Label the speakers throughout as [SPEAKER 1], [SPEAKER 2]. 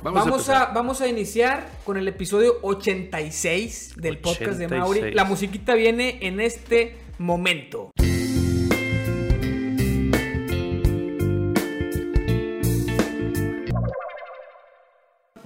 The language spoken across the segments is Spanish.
[SPEAKER 1] Vamos,
[SPEAKER 2] Vamos,
[SPEAKER 1] a,
[SPEAKER 2] vamos a iniciar con el episodio 86 del podcast de
[SPEAKER 1] 86.
[SPEAKER 2] Mauri. La musiquita viene en este momento.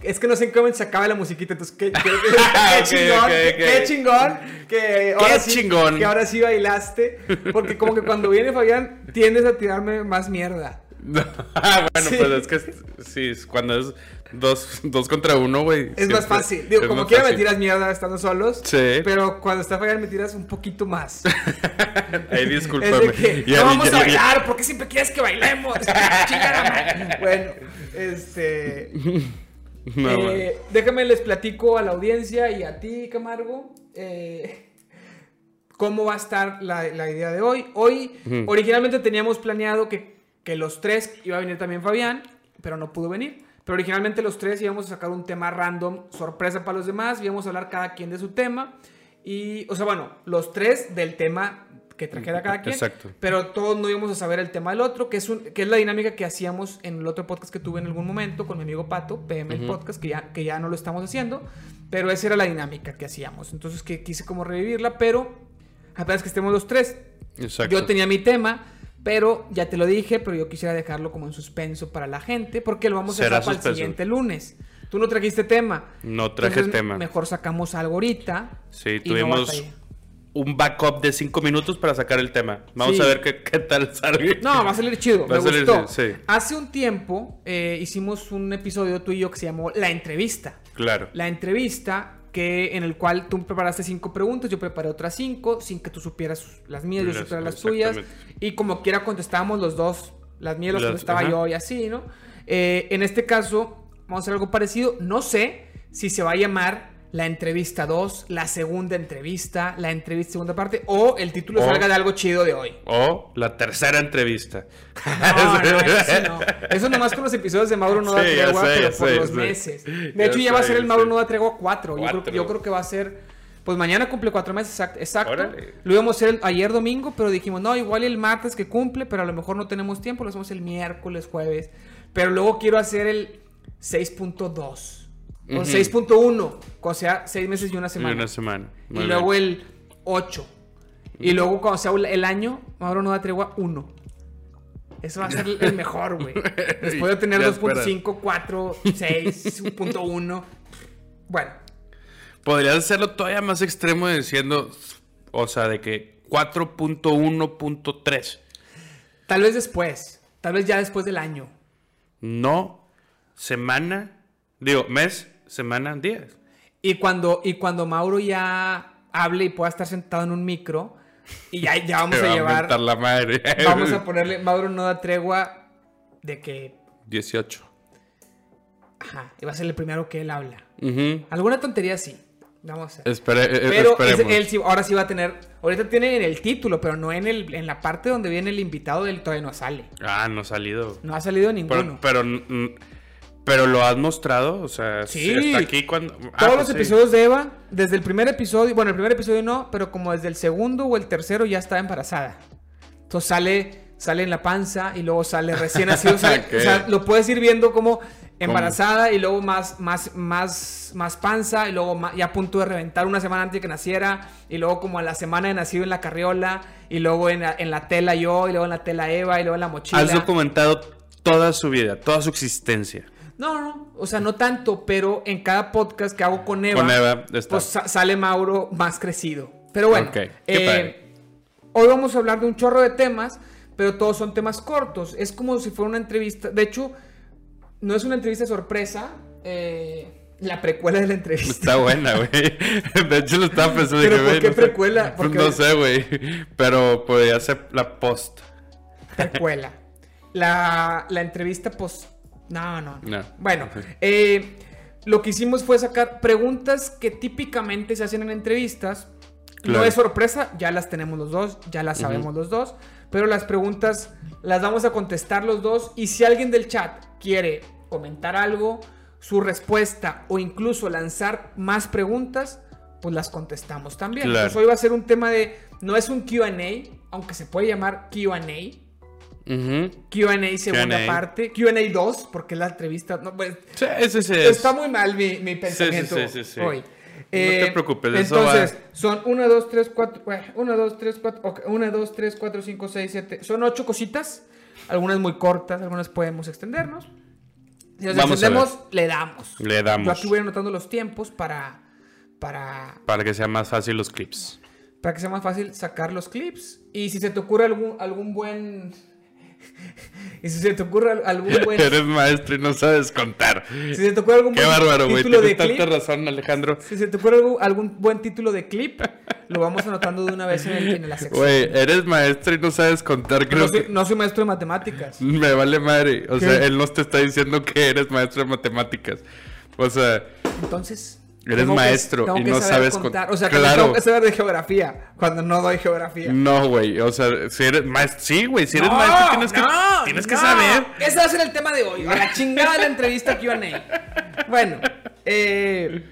[SPEAKER 2] Es que no sé en qué momento se acaba la musiquita, entonces qué, qué- qué- qué
[SPEAKER 1] Ok,
[SPEAKER 2] chingón, qué- chingón que ahora sí,
[SPEAKER 1] chingón.
[SPEAKER 2] que ahora sí bailaste, porque como que cuando viene Fabián tiendes a tirarme más mierda.
[SPEAKER 1] Ah, bueno,
[SPEAKER 2] Sí.
[SPEAKER 1] pues es que sí, cuando es dos, dos contra uno, güey.
[SPEAKER 2] Es más fácil. Digo,
[SPEAKER 1] es
[SPEAKER 2] como quiera me tiras mierda estando solos.
[SPEAKER 1] Sí.
[SPEAKER 2] Pero cuando está Fabián me tiras un poquito más.
[SPEAKER 1] Ahí
[SPEAKER 2] Es
[SPEAKER 1] discúlpame.
[SPEAKER 2] de que
[SPEAKER 1] Ya-
[SPEAKER 2] no vamos
[SPEAKER 1] ya-
[SPEAKER 2] a bailar, ¿por qué siempre quieres que bailemos? Bueno, este.
[SPEAKER 1] No,
[SPEAKER 2] eh, déjame les platico a la audiencia y a ti, Camargo. eh, cómo va a estar la, la idea de hoy. Hoy, originalmente teníamos planeado que, que los tres iba a venir también Fabián, pero no pudo venir. Pero originalmente los tres íbamos a sacar un tema random, sorpresa para los demás, íbamos a hablar cada quien de su tema. Y, o sea, bueno, los tres del tema que trajera cada quien.
[SPEAKER 1] Exacto.
[SPEAKER 2] Pero todos no íbamos a saber el tema del otro, que es, un, que es la dinámica que hacíamos en el otro podcast que tuve en algún momento con mi amigo Pato, PM el. Podcast, que ya, que ya no lo estamos haciendo. Pero esa era la dinámica que hacíamos. Entonces que quise como revivirla, pero apenas que estemos los tres.
[SPEAKER 1] Exacto.
[SPEAKER 2] Yo tenía mi tema, pero ya te lo dije, pero yo quisiera dejarlo como en suspenso para la gente, porque lo vamos a dejar para el siguiente lunes. Tú no trajiste tema.
[SPEAKER 1] No traje
[SPEAKER 2] Entonces,
[SPEAKER 1] tema.
[SPEAKER 2] Mejor sacamos algo ahorita.
[SPEAKER 1] Sí,
[SPEAKER 2] no
[SPEAKER 1] tuvimos
[SPEAKER 2] batallé.
[SPEAKER 1] un backup de cinco minutos para sacar el tema. Vamos
[SPEAKER 2] Sí.
[SPEAKER 1] a ver qué, qué tal sale.
[SPEAKER 2] No, va a salir chido.
[SPEAKER 1] Va
[SPEAKER 2] me
[SPEAKER 1] a salir,
[SPEAKER 2] gustó.
[SPEAKER 1] sí.
[SPEAKER 2] Hace un tiempo eh, hicimos un episodio tú y yo que se llamó La Entrevista.
[SPEAKER 1] Claro.
[SPEAKER 2] La entrevista que en el cual tú preparaste cinco preguntas, yo preparé otras cinco, sin que tú supieras las mías, yo supiera las tuyas. Y como quiera contestábamos los dos, las mías las
[SPEAKER 1] Las-
[SPEAKER 2] contestaba
[SPEAKER 1] ajá.
[SPEAKER 2] yo y así, ¿no? Eh, en este caso, vamos a hacer algo parecido. No sé si se va a llamar la entrevista 2, la segunda entrevista, la entrevista segunda parte, o el título
[SPEAKER 1] O-
[SPEAKER 2] salga de algo chido de hoy.
[SPEAKER 1] O la tercera entrevista.
[SPEAKER 2] No, no, eso no. Eso nomás con los episodios de Mauro no da
[SPEAKER 1] Sí,
[SPEAKER 2] tregua,
[SPEAKER 1] sé,
[SPEAKER 2] pero por
[SPEAKER 1] sé,
[SPEAKER 2] los
[SPEAKER 1] sé.
[SPEAKER 2] meses. De hecho, ya va a ser el Mauro
[SPEAKER 1] sé.
[SPEAKER 2] no da tregua 4. Yo creo, yo creo que va a ser. Pues mañana cumple cuatro meses, exacto. exacto.
[SPEAKER 1] Órale.
[SPEAKER 2] Lo íbamos a hacer el- ayer domingo, pero dijimos, no, igual el martes que cumple, pero a lo mejor no tenemos tiempo, lo hacemos el miércoles, jueves. Pero luego quiero hacer el 6.2 o
[SPEAKER 1] Ujú.
[SPEAKER 2] 6.1, o sea, seis meses y una
[SPEAKER 1] Y
[SPEAKER 2] semana.
[SPEAKER 1] una semana.
[SPEAKER 2] Y
[SPEAKER 1] Muy
[SPEAKER 2] luego
[SPEAKER 1] bien.
[SPEAKER 2] el 8. Y luego cuando sea el año, Mauro no da tregua 1. Eso va a ser el mejor, güey. Después de tener
[SPEAKER 1] Ya
[SPEAKER 2] 2.5, 4, 6, 1.1. Bueno,
[SPEAKER 1] Podrías hacerlo todavía más extremo diciendo, o sea, de que 4.1.3.
[SPEAKER 2] tal vez después. Tal vez ya después del año.
[SPEAKER 1] No semana, digo, mes, semana, días.
[SPEAKER 2] Y cuando, y cuando Mauro ya hable y pueda estar sentado en un micro, y ya, ya vamos a
[SPEAKER 1] va
[SPEAKER 2] llevar.
[SPEAKER 1] mentar la madre.
[SPEAKER 2] Vamos a ponerle. Mauro no da tregua de que.
[SPEAKER 1] 18.
[SPEAKER 2] Ajá, y va a ser el primero que él habla. Alguna tontería así. Vamos a ver.
[SPEAKER 1] Espere- eh,
[SPEAKER 2] Pero
[SPEAKER 1] esperemos.
[SPEAKER 2] ese- él sí- ahora sí va a tener. Ahorita tiene en el título, pero no en, el, en la parte donde viene el invitado. Él todavía no sale.
[SPEAKER 1] Ah, no ha salido.
[SPEAKER 2] No ha salido ninguno.
[SPEAKER 1] Pero, pero, pero lo has mostrado, o sea,
[SPEAKER 2] Sí.
[SPEAKER 1] está aquí cuando... Ah,
[SPEAKER 2] Todos
[SPEAKER 1] pues
[SPEAKER 2] los
[SPEAKER 1] sí.
[SPEAKER 2] episodios de Eva, desde el primer episodio, bueno, el primer episodio no, pero como desde el segundo o el tercero ya está embarazada. Entonces sale, sale en la panza y luego sale recién nacido. sale-. O sea, lo puedes ir viendo como embarazada y luego más, más, más, más panza y luego ya a punto de reventar una semana antes de que naciera y luego como a la semana de nacido en la carriola y luego en la, en la tela yo y luego en la tela Eva y luego en la mochila.
[SPEAKER 1] Has documentado toda su vida, toda su existencia.
[SPEAKER 2] No, no, o sea, no tanto, pero en cada podcast que hago con Eva,
[SPEAKER 1] Con Eva está.
[SPEAKER 2] pues sa- sale Mauro más crecido. Pero bueno, eh, hoy vamos a hablar de un chorro de temas, pero todos son temas cortos. Es como si fuera una entrevista. De hecho, no es una entrevista sorpresa. eh, la precuela de la entrevista.
[SPEAKER 1] Está buena, güey. De hecho, lo estaba pensando.
[SPEAKER 2] ¿Pero
[SPEAKER 1] dije,
[SPEAKER 2] por qué
[SPEAKER 1] no sé.
[SPEAKER 2] precuela?
[SPEAKER 1] Pues
[SPEAKER 2] Porque-
[SPEAKER 1] no sé, güey. Pero podría ser la post.
[SPEAKER 2] Precuela. La, la entrevista, pues. No, no.
[SPEAKER 1] No.
[SPEAKER 2] Bueno,
[SPEAKER 1] Ok.
[SPEAKER 2] eh, lo que hicimos fue sacar preguntas que típicamente se hacen en entrevistas. No es sorpresa, ya las tenemos los dos, ya las sabemos los dos. Pero las preguntas las vamos a contestar los dos. Y si alguien del chat quiere comentar algo, su respuesta o incluso lanzar más preguntas, pues las contestamos también.
[SPEAKER 1] Claro.
[SPEAKER 2] Entonces hoy va a ser un tema de. No es un QA, aunque se puede llamar QA.
[SPEAKER 1] Ujú.
[SPEAKER 2] Q&A segunda parte. Q&A 2, porque es la entrevista. No, pues,
[SPEAKER 1] Sí, sí es.
[SPEAKER 2] Está muy mal mi, mi pensamiento
[SPEAKER 1] sí, sí, sí.
[SPEAKER 2] hoy.
[SPEAKER 1] No te preocupes, eso
[SPEAKER 2] Entonces,
[SPEAKER 1] va.
[SPEAKER 2] son 1, 2, 3, 4. 1, 2, 3, 4. 1, 2, 3, 4, 5, 6, 7. Son 8 cositas. Algunas muy cortas, algunas podemos extendernos. Si nos
[SPEAKER 1] Vamos
[SPEAKER 2] extendemos, le damos.
[SPEAKER 1] Le damos.
[SPEAKER 2] Yo aquí voy anotando los tiempos para. Para,
[SPEAKER 1] Para que sea más fácil los clips.
[SPEAKER 2] para que sea más fácil sacar los clips. Y si se te ocurre algún, algún buen. y si se te ocurre al- algún buen.
[SPEAKER 1] Eres maestro y no sabes contar.
[SPEAKER 2] si se te ocurre algún
[SPEAKER 1] Qué
[SPEAKER 2] buen
[SPEAKER 1] bárbaro, güey.
[SPEAKER 2] título de
[SPEAKER 1] Tienes
[SPEAKER 2] clip.
[SPEAKER 1] tanta razón, Alejandro.
[SPEAKER 2] Si se te ocurre algún, algún buen título de clip, lo vamos anotando de una vez en, el, en la sección.
[SPEAKER 1] Güey, eres maestro y no sabes contar. Creo
[SPEAKER 2] no, soy,
[SPEAKER 1] que
[SPEAKER 2] no soy maestro de matemáticas.
[SPEAKER 1] me vale madre. O
[SPEAKER 2] ¿Qué?
[SPEAKER 1] sea, él no te está diciendo que eres maestro de matemáticas. O sea,
[SPEAKER 2] Entonces.
[SPEAKER 1] Eres
[SPEAKER 2] tengo que-
[SPEAKER 1] maestro
[SPEAKER 2] tengo
[SPEAKER 1] y
[SPEAKER 2] que
[SPEAKER 1] no sabes
[SPEAKER 2] contar.
[SPEAKER 1] con-
[SPEAKER 2] O sea, que
[SPEAKER 1] Claro.
[SPEAKER 2] tengo que saber de geografía cuando no doy geografía.
[SPEAKER 1] no, güey. O sea, si eres maestro. Sí, güey. Si eres
[SPEAKER 2] No,
[SPEAKER 1] maestro, tienes que,
[SPEAKER 2] no,
[SPEAKER 1] tienes que saber.
[SPEAKER 2] Ese va a ser el tema de hoy. A la chingada de la entrevista QA. Bueno, eh,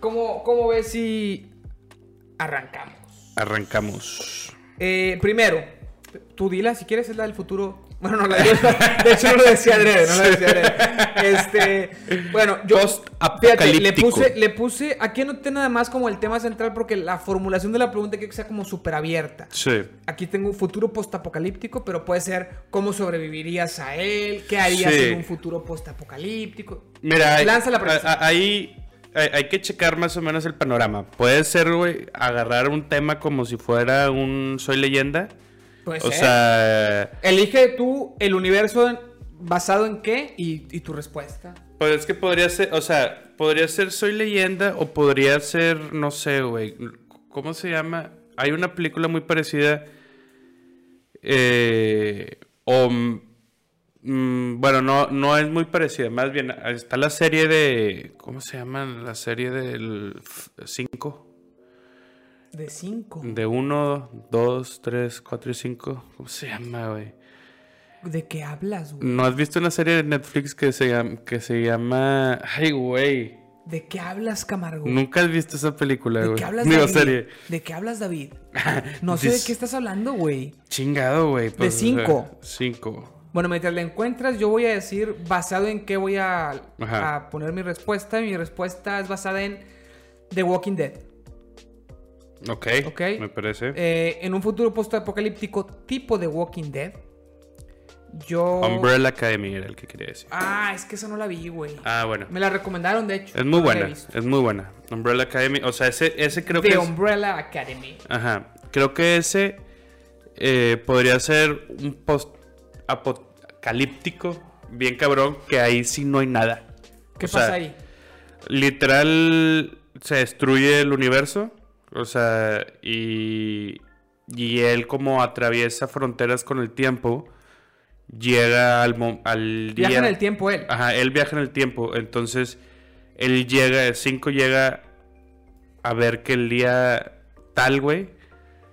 [SPEAKER 2] ¿cómo, ¿cómo ves si arrancamos?
[SPEAKER 1] Arrancamos.
[SPEAKER 2] Eh, primero, tú dila si quieres, es la del futuro. Bueno, no la de, de hecho no lo decía Adrede, no lo decía Adrede. Este, bueno, yo fíjate, le puse, le puse, aquí anoté nada más como el tema central porque la formulación de la pregunta quiero que sea como súper abierta.
[SPEAKER 1] Sí.
[SPEAKER 2] Aquí tengo un futuro postapocalíptico, pero puede ser cómo sobrevivirías a él, qué harías
[SPEAKER 1] Sí.
[SPEAKER 2] en un futuro postapocalíptico.
[SPEAKER 1] Mira,
[SPEAKER 2] Lanza la pregunta.
[SPEAKER 1] ahí hay, hay que checar más o menos el panorama. Puede ser, güey, agarrar un tema como si fuera un Soy leyenda.
[SPEAKER 2] Puede
[SPEAKER 1] O
[SPEAKER 2] ser.
[SPEAKER 1] sea,
[SPEAKER 2] Elige tú el universo en- basado en qué y, y tu respuesta.
[SPEAKER 1] pues es que podría ser, o sea, podría ser Soy leyenda o podría ser, no sé, güey, ¿cómo se llama? Hay una película muy parecida. eh, o, mm, bueno, no, no es muy parecida. Más bien, está la serie de, ¿cómo se llama? La serie del 5.
[SPEAKER 2] De 5.
[SPEAKER 1] De 1, 2, 3, 4 y 5. ¿Cómo se llama, güey?
[SPEAKER 2] ¿De qué hablas, güey?
[SPEAKER 1] ¿No has visto una serie de Netflix que se llama... Que se llama... Ay, güey.
[SPEAKER 2] ¿De qué hablas, Camargo?
[SPEAKER 1] Nunca has visto esa película,
[SPEAKER 2] ¿De
[SPEAKER 1] güey.
[SPEAKER 2] qué hablas,
[SPEAKER 1] Digo,
[SPEAKER 2] David?
[SPEAKER 1] serie.
[SPEAKER 2] ¿De qué hablas, David? No sé de qué estás hablando, güey.
[SPEAKER 1] Chingado, güey. pues, sea,
[SPEAKER 2] cinco.
[SPEAKER 1] cinco.
[SPEAKER 2] Bueno, mientras la encuentras, yo voy a decir basado en qué voy a, a poner mi respuesta. Mi respuesta es basada en The Walking Dead.
[SPEAKER 1] Ok.
[SPEAKER 2] Ok.
[SPEAKER 1] Me parece.
[SPEAKER 2] Eh, en un futuro postapocalíptico tipo The Walking Dead, yo...
[SPEAKER 1] Umbrella Academy era el que quería decir.
[SPEAKER 2] Ah, es que esa no la vi, güey.
[SPEAKER 1] Ah, bueno.
[SPEAKER 2] Me la recomendaron, de hecho.
[SPEAKER 1] Es muy
[SPEAKER 2] no
[SPEAKER 1] buena. Es muy buena. Umbrella Academy. O sea, ese, ese creo
[SPEAKER 2] The
[SPEAKER 1] que es...
[SPEAKER 2] Umbrella Academy.
[SPEAKER 1] Ajá. Creo que ese eh, podría ser un post-apocalíptico bien cabrón, que ahí sí no hay nada.
[SPEAKER 2] ¿Qué
[SPEAKER 1] O sea,
[SPEAKER 2] pasa ahí?
[SPEAKER 1] Literal se destruye el universo. O sea, y, y él como atraviesa fronteras con el tiempo, llega al, al día...
[SPEAKER 2] Viaja en el tiempo él.
[SPEAKER 1] Ajá, él viaja en el tiempo. Entonces, él llega, el 5 llega a ver que el día tal, güey,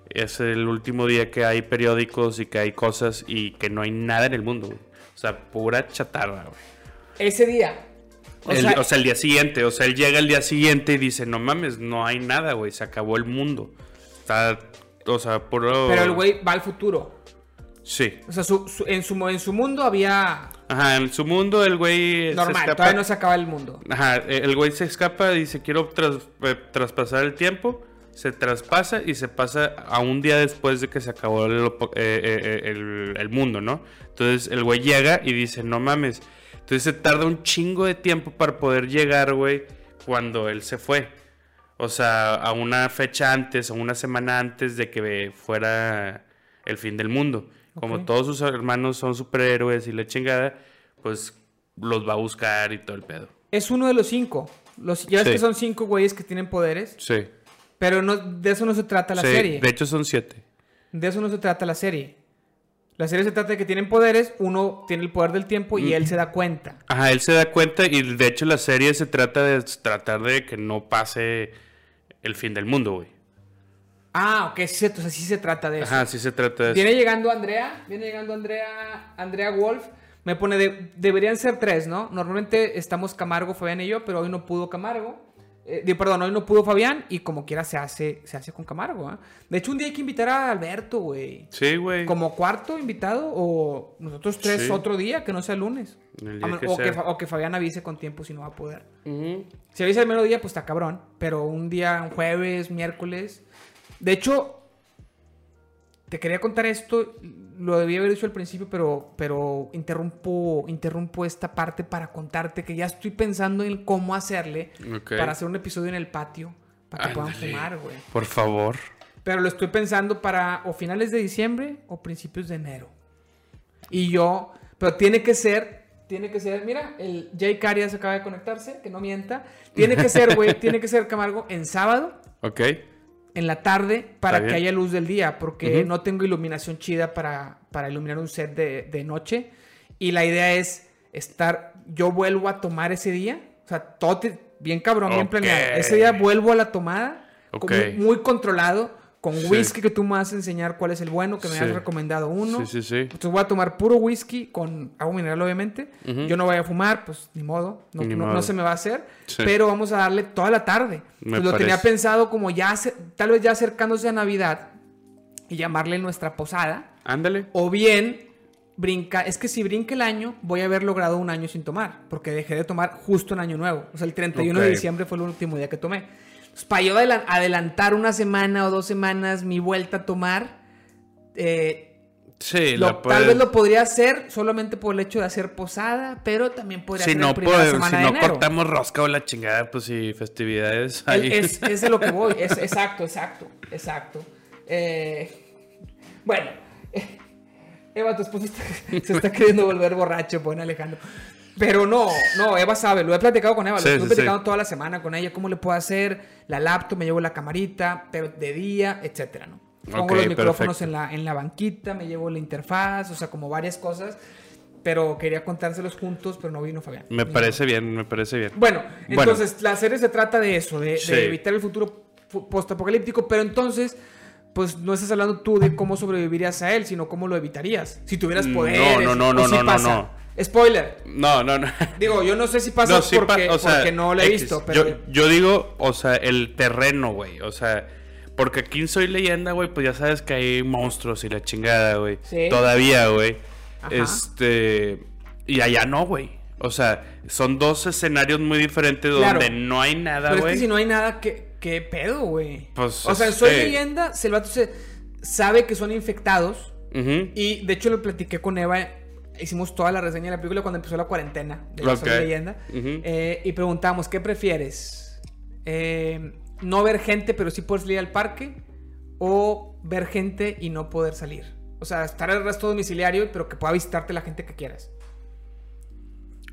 [SPEAKER 1] es el último día que hay periódicos y que hay cosas y que no hay nada en el mundo, güey. O sea, pura chatarra, güey.
[SPEAKER 2] Ese día. O
[SPEAKER 1] El-
[SPEAKER 2] sea,
[SPEAKER 1] o sea, el día siguiente, o sea, él llega el día siguiente y dice, no mames, no hay nada, güey, se acabó el mundo. Está, o sea, puro...
[SPEAKER 2] pero el güey va al futuro.
[SPEAKER 1] Sí.
[SPEAKER 2] O sea, su- su- en, su, en su mundo había
[SPEAKER 1] Ajá, en su mundo el güey... se
[SPEAKER 2] normal,
[SPEAKER 1] escapa-
[SPEAKER 2] todavía no se acaba el mundo.
[SPEAKER 1] Ajá, el güey se escapa, dice quiero tras- eh, traspasar el tiempo, se traspasa y se pasa a un día después de que se acabó el, eh, eh, eh, el- el mundo, ¿no? Entonces el güey llega y dice, no mames. Entonces se tarda un chingo de tiempo para poder llegar, güey, cuando él se fue. O sea, a una fecha antes, o una semana antes de que fuera el fin del mundo. Como todos sus hermanos son superhéroes y la chingada, pues los va a buscar y todo el pedo.
[SPEAKER 2] Es uno de los cinco. Los, ya ves
[SPEAKER 1] Sí.
[SPEAKER 2] que son cinco güeyes que tienen poderes.
[SPEAKER 1] Sí.
[SPEAKER 2] Pero no, de eso no se trata la
[SPEAKER 1] Sí,
[SPEAKER 2] serie.
[SPEAKER 1] De hecho son siete.
[SPEAKER 2] De eso no se trata la serie. La serie se trata de que tienen poderes, uno tiene el poder del tiempo y él se da cuenta.
[SPEAKER 1] Ajá, él se da cuenta y de hecho la serie se trata de tratar de que no pase el fin del mundo, güey.
[SPEAKER 2] Ah, ok, sí, o sea, sí se trata de eso.
[SPEAKER 1] Ajá, sí se trata de eso.
[SPEAKER 2] Viene llegando Andrea, viene llegando Andrea, Andrea Wolf. Me pone, de- deberían ser tres, ¿no? Normalmente estamos Camargo, Fabián y yo, pero hoy no pudo Camargo. Eh, digo, perdón, hoy no pudo Fabián y como quiera se hace, se hace con Camargo. ¿ah? De hecho, un día hay que invitar a Alberto, güey.
[SPEAKER 1] Sí, güey.
[SPEAKER 2] Como cuarto invitado o nosotros tres
[SPEAKER 1] Sí.
[SPEAKER 2] otro día, que no sea lunes.
[SPEAKER 1] El día
[SPEAKER 2] A men-
[SPEAKER 1] que
[SPEAKER 2] o, que,
[SPEAKER 1] sea.
[SPEAKER 2] O que Fabián avise con tiempo si no va a poder. Si avisa el mero día, pues está cabrón. Pero un día, un jueves, miércoles. De hecho, te quería contar esto. Lo debía haber dicho al principio, pero, pero interrumpo, interrumpo esta parte para contarte que ya estoy pensando en cómo hacerle para hacer un episodio en el patio. Para que puedan fumar, güey.
[SPEAKER 1] Por favor.
[SPEAKER 2] Pero lo estoy pensando para o finales de diciembre o principios de enero. Y yo, pero tiene que ser, tiene que ser, mira, el Jay Carias acaba de conectarse, que no mienta. Tiene que ser, güey, tiene que ser Camargo en sábado,
[SPEAKER 1] Ok.
[SPEAKER 2] En la tarde, para que haya luz del día, porque no tengo iluminación chida para, para iluminar un set de, de noche. Y la idea es estar, yo vuelvo a tomar ese día, o sea, todo te- bien cabrón, bien planeado. Ese día vuelvo a la tomada,
[SPEAKER 1] Ok.
[SPEAKER 2] con- muy controlado, con
[SPEAKER 1] Sí.
[SPEAKER 2] whisky que tú me vas a enseñar cuál es el bueno, que me
[SPEAKER 1] Sí.
[SPEAKER 2] has recomendado uno.
[SPEAKER 1] Sí, sí, sí.
[SPEAKER 2] Entonces voy a tomar puro whisky con agua mineral, obviamente. Yo no voy a fumar, pues ni modo, no,
[SPEAKER 1] Ni
[SPEAKER 2] no- no
[SPEAKER 1] modo.
[SPEAKER 2] se me va a hacer.
[SPEAKER 1] Sí.
[SPEAKER 2] Pero vamos a darle toda la tarde. Pues lo tenía pensado como ya, tal vez ya acercándose a Navidad y llamarle nuestra posada.
[SPEAKER 1] Ándale.
[SPEAKER 2] O bien, brinca, es que si brinca el año, voy a haber logrado un año sin tomar, porque dejé de tomar justo en Año Nuevo. O sea, el 31 de
[SPEAKER 1] Ok.
[SPEAKER 2] diciembre fue el último día que tomé. Entonces, para yo adela- adelantar una semana o dos semanas mi vuelta a tomar, eh,
[SPEAKER 1] Sí,
[SPEAKER 2] lo-
[SPEAKER 1] la
[SPEAKER 2] tal vez lo podría hacer solamente por el hecho de hacer posada, pero también podría
[SPEAKER 1] Si no,
[SPEAKER 2] primera
[SPEAKER 1] pues,
[SPEAKER 2] semana
[SPEAKER 1] si
[SPEAKER 2] de
[SPEAKER 1] no
[SPEAKER 2] enero.
[SPEAKER 1] cortamos rosca o la chingada, pues sí, festividades. Ahí.
[SPEAKER 2] Es, es de lo que voy. Es, exacto, exacto, exacto. Eh, bueno, eh, Eva, tu esposo está- se está queriendo volver borracho, pone Alejandro. Pero no, no, Eva sabe, lo he platicado con Eva,
[SPEAKER 1] Sí,
[SPEAKER 2] lo estoy
[SPEAKER 1] sí,
[SPEAKER 2] platicando
[SPEAKER 1] sí.
[SPEAKER 2] toda la semana con ella, cómo le puedo hacer la laptop, me llevo la camarita, pero de día, etcétera, ¿no? Pongo
[SPEAKER 1] Ok,
[SPEAKER 2] los micrófonos
[SPEAKER 1] perfecto.
[SPEAKER 2] en la, en la banquita, me llevo la interfaz, o sea, como varias cosas. Pero quería contárselos juntos, pero no vino Fabián.
[SPEAKER 1] Me parece bien, me parece bien.
[SPEAKER 2] bueno,
[SPEAKER 1] Bueno.
[SPEAKER 2] entonces la serie se trata de eso, de, de
[SPEAKER 1] Sí.
[SPEAKER 2] evitar el futuro fu- postapocalíptico, pero entonces, pues no estás hablando tú de cómo sobrevivirías a él, sino cómo lo evitarías. Si tuvieras
[SPEAKER 1] No,
[SPEAKER 2] poderes.
[SPEAKER 1] no, no,
[SPEAKER 2] o
[SPEAKER 1] no,
[SPEAKER 2] si
[SPEAKER 1] no, no, no.
[SPEAKER 2] Spoiler.
[SPEAKER 1] No, no, no.
[SPEAKER 2] Digo, yo no sé si pasa
[SPEAKER 1] No, sí pa-
[SPEAKER 2] porque,
[SPEAKER 1] o sea,
[SPEAKER 2] porque no lo he
[SPEAKER 1] X.
[SPEAKER 2] visto, pero.
[SPEAKER 1] Yo, yo digo, o sea, el terreno, güey. O sea, porque aquí en Soy Leyenda, güey, pues ya sabes que hay monstruos y la chingada, güey.
[SPEAKER 2] Sí.
[SPEAKER 1] Todavía, güey. Este. Y allá no, güey. O sea, son dos escenarios muy diferentes
[SPEAKER 2] Claro.
[SPEAKER 1] donde no hay nada,
[SPEAKER 2] pero es
[SPEAKER 1] güey.
[SPEAKER 2] que si no hay nada, ¿qué, qué pedo, güey?
[SPEAKER 1] Pues,
[SPEAKER 2] o sea, en Soy
[SPEAKER 1] este-
[SPEAKER 2] leyenda, el vato se sabe que son infectados. Y de hecho lo platiqué con Eva. Hicimos toda la reseña de la película cuando empezó la cuarentena de la leyenda. Eh, y preguntamos, ¿qué prefieres? Eh, ¿No ver gente pero sí poder salir al parque? ¿O ver gente y no poder salir? O sea, estar el resto domiciliario pero que pueda visitarte la gente que quieras.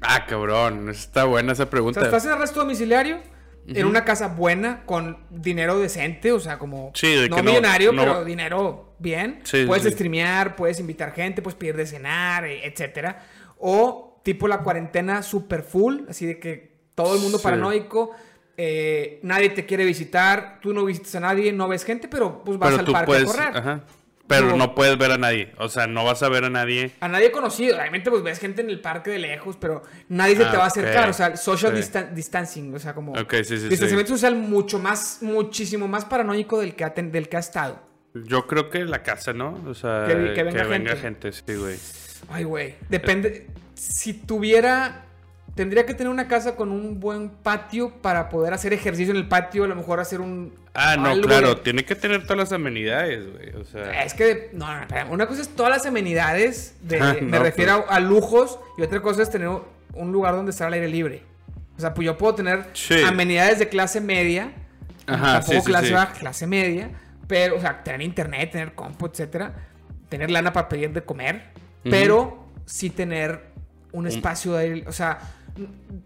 [SPEAKER 1] Ah, cabrón. Está buena esa
[SPEAKER 2] O
[SPEAKER 1] pregunta.
[SPEAKER 2] sea, estás en arresto domiciliario, en una casa buena, con dinero decente, o sea, como
[SPEAKER 1] Sí, de
[SPEAKER 2] no
[SPEAKER 1] que
[SPEAKER 2] millonario,
[SPEAKER 1] no-
[SPEAKER 2] pero dinero bien.
[SPEAKER 1] Sí,
[SPEAKER 2] puedes
[SPEAKER 1] sí.
[SPEAKER 2] streamear, puedes invitar gente, puedes pedir de cenar, eh, etcétera. O tipo la cuarentena super full, así de que todo el mundo paranoico, eh, nadie te quiere visitar, tú no visitas a nadie, no ves gente, pero pues vas
[SPEAKER 1] pero
[SPEAKER 2] al parque
[SPEAKER 1] puedes.
[SPEAKER 2] a correr.
[SPEAKER 1] Ajá. Pero no puedes ver a nadie. O sea, no vas a ver a nadie.
[SPEAKER 2] A nadie conocido, obviamente pues ves gente en el parque de lejos, pero nadie se
[SPEAKER 1] Ah,
[SPEAKER 2] te va a acercar,
[SPEAKER 1] ok.
[SPEAKER 2] o sea, social
[SPEAKER 1] Sí.
[SPEAKER 2] distan- distancing, o sea, como
[SPEAKER 1] Ok, sí, sí,
[SPEAKER 2] distanciamiento social mucho más, muchísimo más paranoico del que ha, del que ha estado.
[SPEAKER 1] Yo creo que la casa, ¿no? O sea,
[SPEAKER 2] Que vi- que venga gente.
[SPEAKER 1] gente, sí, güey.
[SPEAKER 2] Ay, güey, depende, si tuviera, tendría que tener una casa con un buen patio para poder hacer ejercicio en el patio, a lo mejor hacer un...
[SPEAKER 1] Ah, no,
[SPEAKER 2] algo
[SPEAKER 1] claro,
[SPEAKER 2] de-
[SPEAKER 1] tiene que tener todas las amenidades, güey. O sea,
[SPEAKER 2] Es que, no, no, espera, una cosa es todas las amenidades, de-
[SPEAKER 1] Ah,
[SPEAKER 2] me
[SPEAKER 1] no,
[SPEAKER 2] refiero a, a lujos, y otra cosa es tener un lugar donde estar al aire libre. O sea, pues yo puedo tener
[SPEAKER 1] Sí.
[SPEAKER 2] amenidades de clase media,
[SPEAKER 1] Ajá,
[SPEAKER 2] tampoco
[SPEAKER 1] sí,
[SPEAKER 2] clase
[SPEAKER 1] sí.
[SPEAKER 2] baja, clase media, pero, o sea, tener internet, tener compu, etcétera, tener lana para pedir de comer, pero sí tener un espacio de aire, o sea,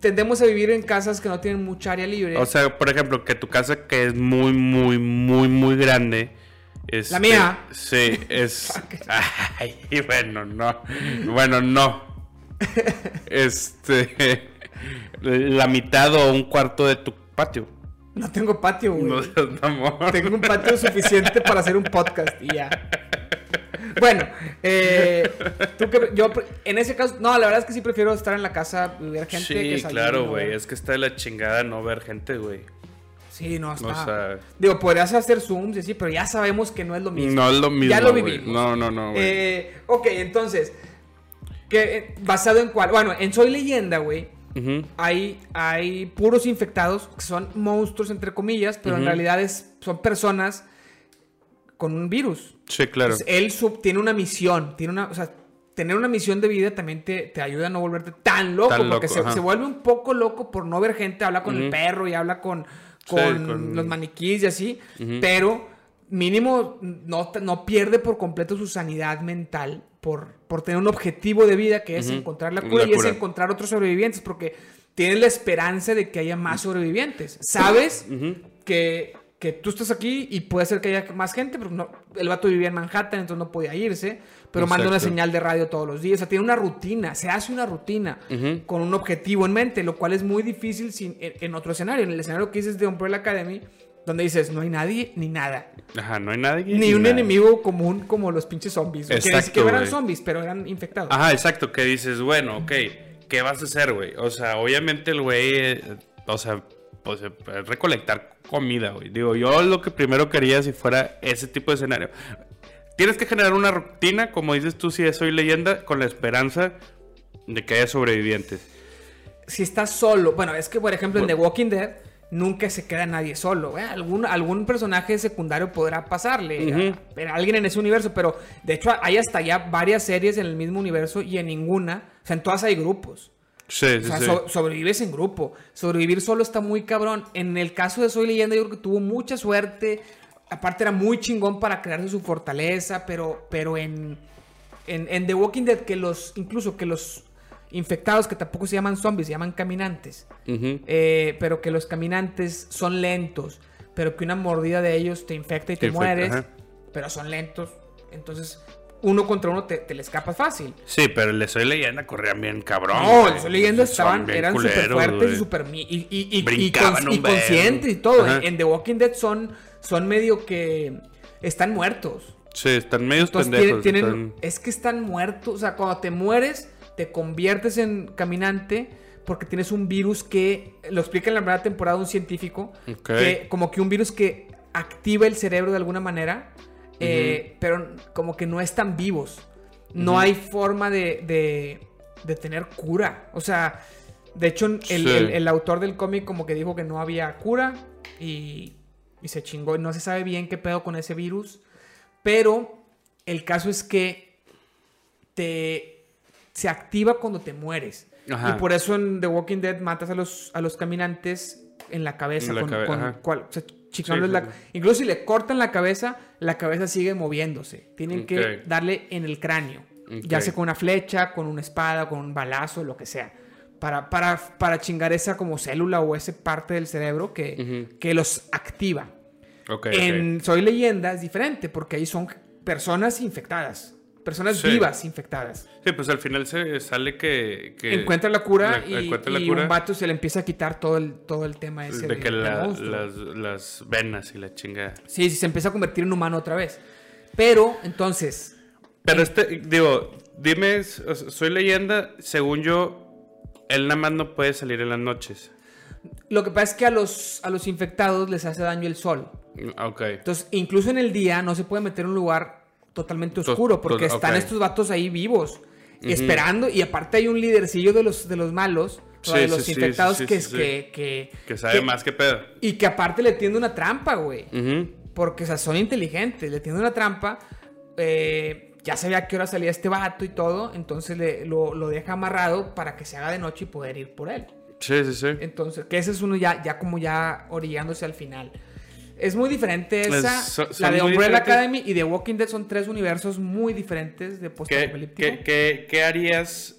[SPEAKER 2] tendemos a vivir en casas que no tienen mucha área libre.
[SPEAKER 1] o sea, por ejemplo, que tu casa que es muy, muy, muy, muy grande. este,
[SPEAKER 2] La mía.
[SPEAKER 1] Sí, es. Ay, bueno, no. Bueno, no. Este. La mitad o un cuarto de tu patio.
[SPEAKER 2] no tengo patio, güey.
[SPEAKER 1] No.
[SPEAKER 2] Tengo un patio suficiente para hacer un podcast y ya. Bueno, eh, tú que yo en ese caso, no, la verdad es que sí prefiero estar en la casa y ver gente que
[SPEAKER 1] Sí,
[SPEAKER 2] salir,
[SPEAKER 1] claro,
[SPEAKER 2] ¿no?
[SPEAKER 1] güey. Es que está de la chingada no ver gente, güey.
[SPEAKER 2] Sí, no, está.
[SPEAKER 1] O sea,
[SPEAKER 2] Digo, podrías hacer zooms y así, pero ya sabemos que no es lo mismo.
[SPEAKER 1] no es lo mismo.
[SPEAKER 2] Ya lo vivimos.
[SPEAKER 1] No, no, no, güey.
[SPEAKER 2] Eh, ok, entonces, que, eh, ¿basado en cuál? Bueno, en Soy Leyenda, güey, hay, hay puros infectados que son monstruos, entre comillas, pero en realidad es, son personas con un virus.
[SPEAKER 1] Sí, claro.
[SPEAKER 2] Entonces, él sub- tiene una misión, tiene una, o sea, tener una misión de vida también te, te ayuda a no volverte tan loco,
[SPEAKER 1] Tan
[SPEAKER 2] porque
[SPEAKER 1] loco,
[SPEAKER 2] se, se vuelve un poco loco por no ver gente, habla con el perro y habla con,
[SPEAKER 1] Sí,
[SPEAKER 2] con, los maniquís y así, pero mínimo no, no pierde por completo su sanidad mental por, por tener un objetivo de vida que es encontrar la
[SPEAKER 1] La
[SPEAKER 2] cura y
[SPEAKER 1] cura.
[SPEAKER 2] es encontrar otros sobrevivientes, porque tienes la esperanza de que haya más sobrevivientes. Sabes que, que tú estás aquí y puede ser que haya más gente, pero no, el vato vivía en Manhattan, entonces no podía irse, pero manda una señal de radio todos los días, o sea, tiene una rutina, se hace una rutina con un objetivo en mente, lo cual es muy difícil sin, en, en otro escenario, en el escenario que dices de Umbrella Academy, donde dices, no hay nadie ni nada,
[SPEAKER 1] Ajá, no hay nadie.
[SPEAKER 2] ni un
[SPEAKER 1] nada.
[SPEAKER 2] enemigo común como los pinches zombies, que ni
[SPEAKER 1] Exacto,
[SPEAKER 2] siquiera eran zombies, pero eran infectados.
[SPEAKER 1] Ajá, exacto, que dices, bueno, ok, ¿qué vas a hacer, güey? O sea, obviamente el güey, eh, o sea, pues eh, recolectar comida, güey. Digo, yo lo que primero quería si fuera ese tipo de escenario. Tienes que generar una rutina, como dices tú, si soy leyenda, con la esperanza de que haya sobrevivientes.
[SPEAKER 2] si estás solo, bueno, es que por ejemplo en The Walking Dead nunca se queda nadie solo. Algún, algún personaje secundario podrá pasarle a alguien en ese universo, pero de hecho hay hasta ya varias series en el mismo universo y en ninguna, o sea, en todas hay grupos.
[SPEAKER 1] Sí,
[SPEAKER 2] O sea,
[SPEAKER 1] sí.
[SPEAKER 2] so- sobrevives en grupo. Sobrevivir solo está muy cabrón. En el caso de Soy Leyenda, yo creo que tuvo mucha suerte. Aparte, era muy chingón para crearse su fortaleza. Pero, pero en, en, en The Walking Dead, que los, incluso que los infectados, que tampoco se llaman zombies, se llaman caminantes. Eh, pero que los caminantes son lentos. Pero que una mordida de ellos te infecta y te mueres.
[SPEAKER 1] ajá.
[SPEAKER 2] Pero son lentos. Entonces, uno contra uno te, te le escapas fácil.
[SPEAKER 1] Sí, pero el de Soy Leyenda corrían bien cabrón.
[SPEAKER 2] No,
[SPEAKER 1] güey.
[SPEAKER 2] los leyendas
[SPEAKER 1] Son
[SPEAKER 2] estaban, eran súper fuertes y súper y, y, y- y,
[SPEAKER 1] Brincaban
[SPEAKER 2] conscientes y todo.
[SPEAKER 1] Ajá.
[SPEAKER 2] En, The Walking Dead son, son medio que están muertos.
[SPEAKER 1] Sí, están medios
[SPEAKER 2] Entonces
[SPEAKER 1] pendejos.
[SPEAKER 2] tienen,
[SPEAKER 1] están-
[SPEAKER 2] es que están muertos. O sea, cuando te mueres, te conviertes en caminante porque tienes un virus que, lo explica en la primera temporada un científico,
[SPEAKER 1] Ok.
[SPEAKER 2] que como que un virus que activa el cerebro de alguna manera, eh, pero como que no están vivos. No hay forma de, de, de tener cura. O sea, de hecho, el,
[SPEAKER 1] Sí.
[SPEAKER 2] el- el autor del cómic como que dijo que no había cura y, y se chingó. No se sabe bien qué pedo con ese virus. Pero el caso es que te, se activa cuando te mueres.
[SPEAKER 1] Ajá.
[SPEAKER 2] Y por eso en The Walking Dead matas a los, a los caminantes en la cabeza.
[SPEAKER 1] En la
[SPEAKER 2] con,
[SPEAKER 1] cabe-
[SPEAKER 2] con
[SPEAKER 1] ajá.
[SPEAKER 2] cual- o sea, chicándoles
[SPEAKER 1] Sí,
[SPEAKER 2] la- incluso si le cortan la cabeza, la cabeza sigue moviéndose. Tienen que
[SPEAKER 1] Ok.
[SPEAKER 2] darle en el cráneo. Ya
[SPEAKER 1] Ok.
[SPEAKER 2] sea con una flecha, con una espada, con un balazo, lo que sea. Para, para, para chingar esa como célula o esa parte del cerebro que,
[SPEAKER 1] Ujú.
[SPEAKER 2] que los activa.
[SPEAKER 1] Ok, ok.
[SPEAKER 2] En Soy Leyenda es diferente porque ahí son personas infectadas. Personas
[SPEAKER 1] Sí.
[SPEAKER 2] vivas infectadas.
[SPEAKER 1] Sí, pues al final se sale que... que
[SPEAKER 2] encuentra la cura
[SPEAKER 1] la-
[SPEAKER 2] y,
[SPEAKER 1] encuentra la
[SPEAKER 2] y
[SPEAKER 1] cura
[SPEAKER 2] un vato se le empieza a quitar todo el, todo el tema ese
[SPEAKER 1] de
[SPEAKER 2] de-
[SPEAKER 1] que la- las, las venas y la chingada.
[SPEAKER 2] Sí, sí, se empieza a convertir en humano otra vez. Pero, entonces,
[SPEAKER 1] Pero este, digo, dime, soy leyenda, según yo, él nada más no puede salir en las noches.
[SPEAKER 2] lo que pasa es que a los, a los infectados les hace daño el sol.
[SPEAKER 1] Ok.
[SPEAKER 2] Entonces, incluso en el día no se puede meter en un lugar totalmente
[SPEAKER 1] To-
[SPEAKER 2] oscuro porque están estos vatos ahí vivos, esperando. Y aparte hay un lidercillo de los, de los malos, o de los
[SPEAKER 1] sí,
[SPEAKER 2] infectados
[SPEAKER 1] sí,
[SPEAKER 2] que,
[SPEAKER 1] sí.
[SPEAKER 2] que, que,
[SPEAKER 1] Que sabe
[SPEAKER 2] que-
[SPEAKER 1] más que pedo.
[SPEAKER 2] Y que aparte le tiende una trampa, güey.
[SPEAKER 1] Ujú.
[SPEAKER 2] Porque, o sea, son inteligentes, le tienden una trampa. eh, ya sabía a qué hora salía este vato y todo. Entonces le- lo, lo deja amarrado para que se haga de noche y poder ir por él.
[SPEAKER 1] Sí, sí, sí.
[SPEAKER 2] Entonces, que ese es uno ya, ya como ya orillándose al final. Es muy diferente
[SPEAKER 1] Es-
[SPEAKER 2] esa.
[SPEAKER 1] son-
[SPEAKER 2] la de Umbrella. Academy y The Walking Dead son tres universos muy diferentes de
[SPEAKER 1] ¿Qué,
[SPEAKER 2] post-apocalíptico.
[SPEAKER 1] qué, qué- qué harías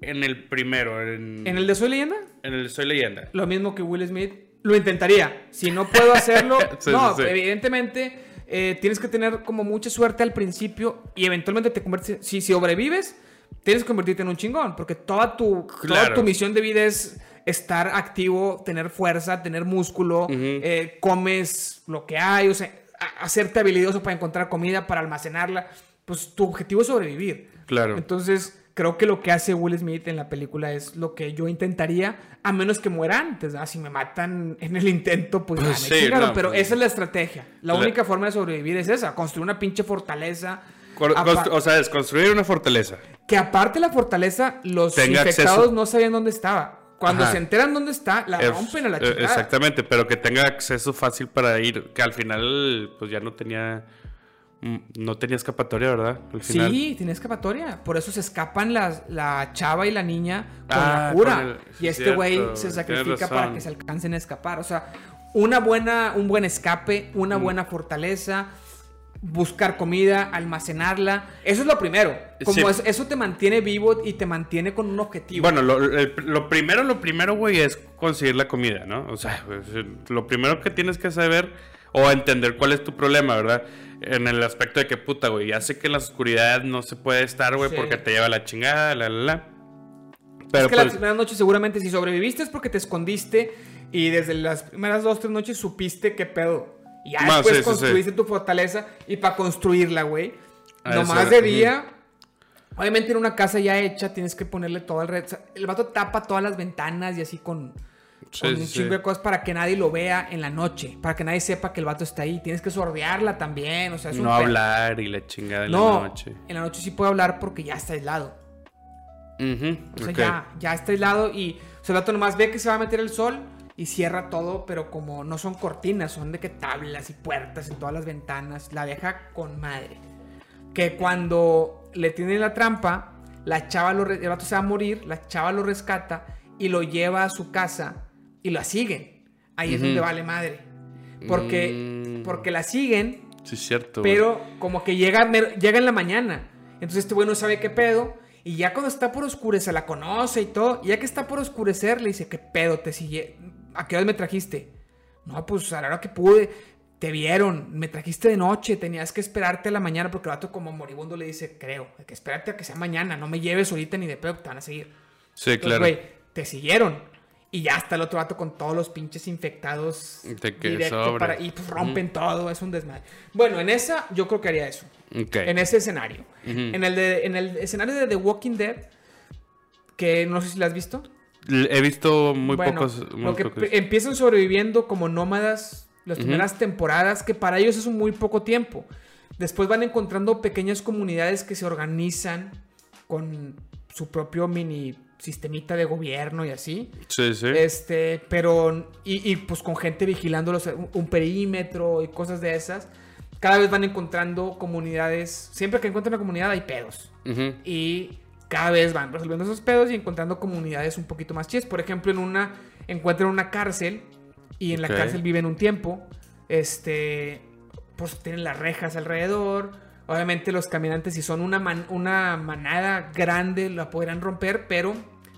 [SPEAKER 1] en el primero? En,
[SPEAKER 2] En el de Soy Leyenda,
[SPEAKER 1] en el Soy leyenda.
[SPEAKER 2] lo mismo que Will Smith. Lo intentaría. Si no puedo hacerlo,
[SPEAKER 1] Sí,
[SPEAKER 2] no,
[SPEAKER 1] sí,
[SPEAKER 2] evidentemente eh, tienes que tener como mucha suerte al principio y eventualmente te conviertes. Si, si sobrevives, tienes que convertirte en un chingón. Porque toda tu, toda tu misión de vida es estar activo, tener fuerza, tener músculo, eh, comes lo que hay, o sea, hacerte habilidoso para encontrar comida, para almacenarla. Pues tu objetivo es sobrevivir.
[SPEAKER 1] Claro.
[SPEAKER 2] Entonces, creo que lo que hace Will Smith en la película es lo que yo intentaría, a menos que muera antes. ¿verdad? Si me matan en el intento, pues ya me
[SPEAKER 1] Sí,
[SPEAKER 2] chingaron,
[SPEAKER 1] no,
[SPEAKER 2] pero
[SPEAKER 1] pues-
[SPEAKER 2] esa es la estrategia. La
[SPEAKER 1] La-
[SPEAKER 2] única forma de sobrevivir es esa, construir una pinche fortaleza.
[SPEAKER 1] O sea, es construir una fortaleza.
[SPEAKER 2] que aparte la fortaleza, los
[SPEAKER 1] Tenga
[SPEAKER 2] infectados
[SPEAKER 1] acceso-
[SPEAKER 2] no sabían dónde estaba. Cuando
[SPEAKER 1] Ajá.
[SPEAKER 2] se enteran dónde está, la rompen a la
[SPEAKER 1] eh,
[SPEAKER 2] chingada.
[SPEAKER 1] Exactamente, pero que tenga acceso fácil para ir. Que al final, pues ya no tenía. mm, No tenía escapatoria, ¿verdad? Al final.
[SPEAKER 2] Sí, tiene escapatoria. Por eso se escapan las, la chava y la niña con
[SPEAKER 1] Ah,
[SPEAKER 2] la cura.
[SPEAKER 1] con el- sí,
[SPEAKER 2] y este
[SPEAKER 1] cierto,
[SPEAKER 2] güey se sacrifica para que se alcancen a escapar. O sea, una buena, un buen escape, una
[SPEAKER 1] Mm.
[SPEAKER 2] buena fortaleza, buscar comida, almacenarla. Eso es lo primero. Como
[SPEAKER 1] Sí.
[SPEAKER 2] es- eso te mantiene vivo y te mantiene con un objetivo.
[SPEAKER 1] Bueno, lo, primero, lo primero, güey, es conseguir la comida, ¿no? O sea, pues, lo primero que tienes que saber o entender cuál es tu problema, ¿verdad? En el aspecto de que, puta, güey, ya sé que en la oscuridad no se puede estar, güey,
[SPEAKER 2] Sí.
[SPEAKER 1] porque te lleva la chingada, la, la, la.
[SPEAKER 2] es
[SPEAKER 1] Pero
[SPEAKER 2] que
[SPEAKER 1] pues,
[SPEAKER 2] las primeras noches seguramente si sobreviviste es porque te escondiste y desde las primeras dos, tres noches supiste qué pedo. Y ya después
[SPEAKER 1] sí, sí,
[SPEAKER 2] construiste tu fortaleza y para construirla, güey.
[SPEAKER 1] Ah,
[SPEAKER 2] Nomás de día. Obviamente en una casa ya hecha tienes que ponerle todo o sea, el vato tapa todas las ventanas y así con,
[SPEAKER 1] Sí,
[SPEAKER 2] con un chingo de cosas para que nadie lo vea en la noche. Para que nadie sepa que el vato está ahí. Tienes que sordearla también. O sea, es un
[SPEAKER 1] no hablar y la chingada en
[SPEAKER 2] No,
[SPEAKER 1] la noche.
[SPEAKER 2] en la noche sí puede hablar porque ya está aislado. O sea, ya, ya está aislado y o sea, el vato nomás ve que se va a meter el sol y cierra todo, pero como no son cortinas, son de que tablas y puertas en todas las ventanas, la deja con madre. Que cuando le tienen la trampa, la chava lo, el vato se va a morir, la chava lo rescata y lo lleva a su casa y la siguen. Ahí es donde vale madre. Porque,
[SPEAKER 1] Mm.
[SPEAKER 2] porque la siguen
[SPEAKER 1] Sí, es cierto. güey.
[SPEAKER 2] pero como que llega, llega en la mañana. Entonces este güey no sabe qué pedo. Y ya cuando está por oscurecer, la conoce y todo. Y ya que está por oscurecer, le dice, ¿qué pedo? ¿Te sigue? ¿A qué hora me trajiste? No, pues a la hora que pude. Te vieron, me trajiste de noche, tenías que esperarte a la mañana porque el vato como moribundo le dice, creo, hay que esperarte a que sea mañana, no me lleves ahorita ni de pedo, te van a seguir.
[SPEAKER 1] Sí,
[SPEAKER 2] Entonces,
[SPEAKER 1] claro.
[SPEAKER 2] te siguieron. Y ya está el otro vato con todos los pinches infectados.
[SPEAKER 1] De que
[SPEAKER 2] para- y pues rompen todo, es un desmadre. Bueno, en esa yo creo que haría eso. En ese escenario. En, el de, en el escenario de The Walking Dead, que no sé si lo has visto.
[SPEAKER 1] He visto muy
[SPEAKER 2] bueno,
[SPEAKER 1] pocos. muy
[SPEAKER 2] lo que
[SPEAKER 1] pocos.
[SPEAKER 2] pe- empiezan sobreviviendo como nómadas las primeras temporadas, que para ellos es un muy poco tiempo. Después van encontrando pequeñas comunidades que se organizan con su propio mini sistemita de gobierno y así.
[SPEAKER 1] Sí, sí.
[SPEAKER 2] Este, pero, y, y, pues con gente vigilándolos, un, un perímetro y cosas de esas. Cada vez van encontrando comunidades. Siempre que encuentran una comunidad hay pedos. Y cada vez van resolviendo esos pedos y encontrando comunidades un poquito más chidas. Por ejemplo, en una, encuentran una cárcel y en la cárcel viven un tiempo. Este, pues tienen las rejas alrededor. Obviamente los caminantes, si son una, man- una manada grande, la podrán romper, pero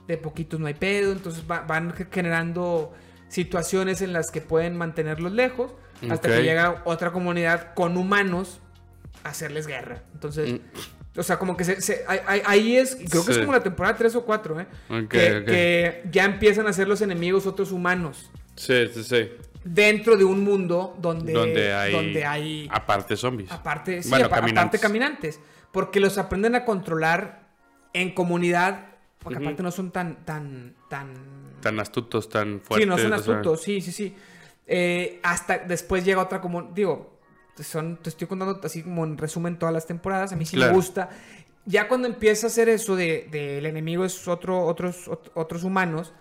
[SPEAKER 2] de poquitos no hay pedo. Entonces va- van generando situaciones en las que pueden mantenerlos lejos hasta que llega otra comunidad con humanos a hacerles guerra. Entonces, o sea, como que se, se- ahí- es, creo que es como la temporada 3 o 4, ¿eh?
[SPEAKER 1] Ok,
[SPEAKER 2] que, que ya empiezan a ser los enemigos otros humanos
[SPEAKER 1] Sí, sí, sí.
[SPEAKER 2] dentro de un mundo donde,
[SPEAKER 1] Donde hay.
[SPEAKER 2] donde hay
[SPEAKER 1] Aparte zombies.
[SPEAKER 2] aparte, sí,
[SPEAKER 1] Bueno,
[SPEAKER 2] apa- aparte
[SPEAKER 1] caminantes.
[SPEAKER 2] caminantes. Porque los aprenden a controlar en comunidad. Porque aparte no son tan, tan, tan.
[SPEAKER 1] Tan astutos, tan fuertes.
[SPEAKER 2] sí, no son
[SPEAKER 1] o sea.
[SPEAKER 2] astutos, sí, sí, sí. Eh, hasta después llega otra como. Digo, son, te estoy contando así como en resumen todas las temporadas. A mí sí
[SPEAKER 1] Claro.
[SPEAKER 2] me gusta. Ya cuando empieza a hacer eso de, de el enemigo es otro, otros, ot- otros humanos,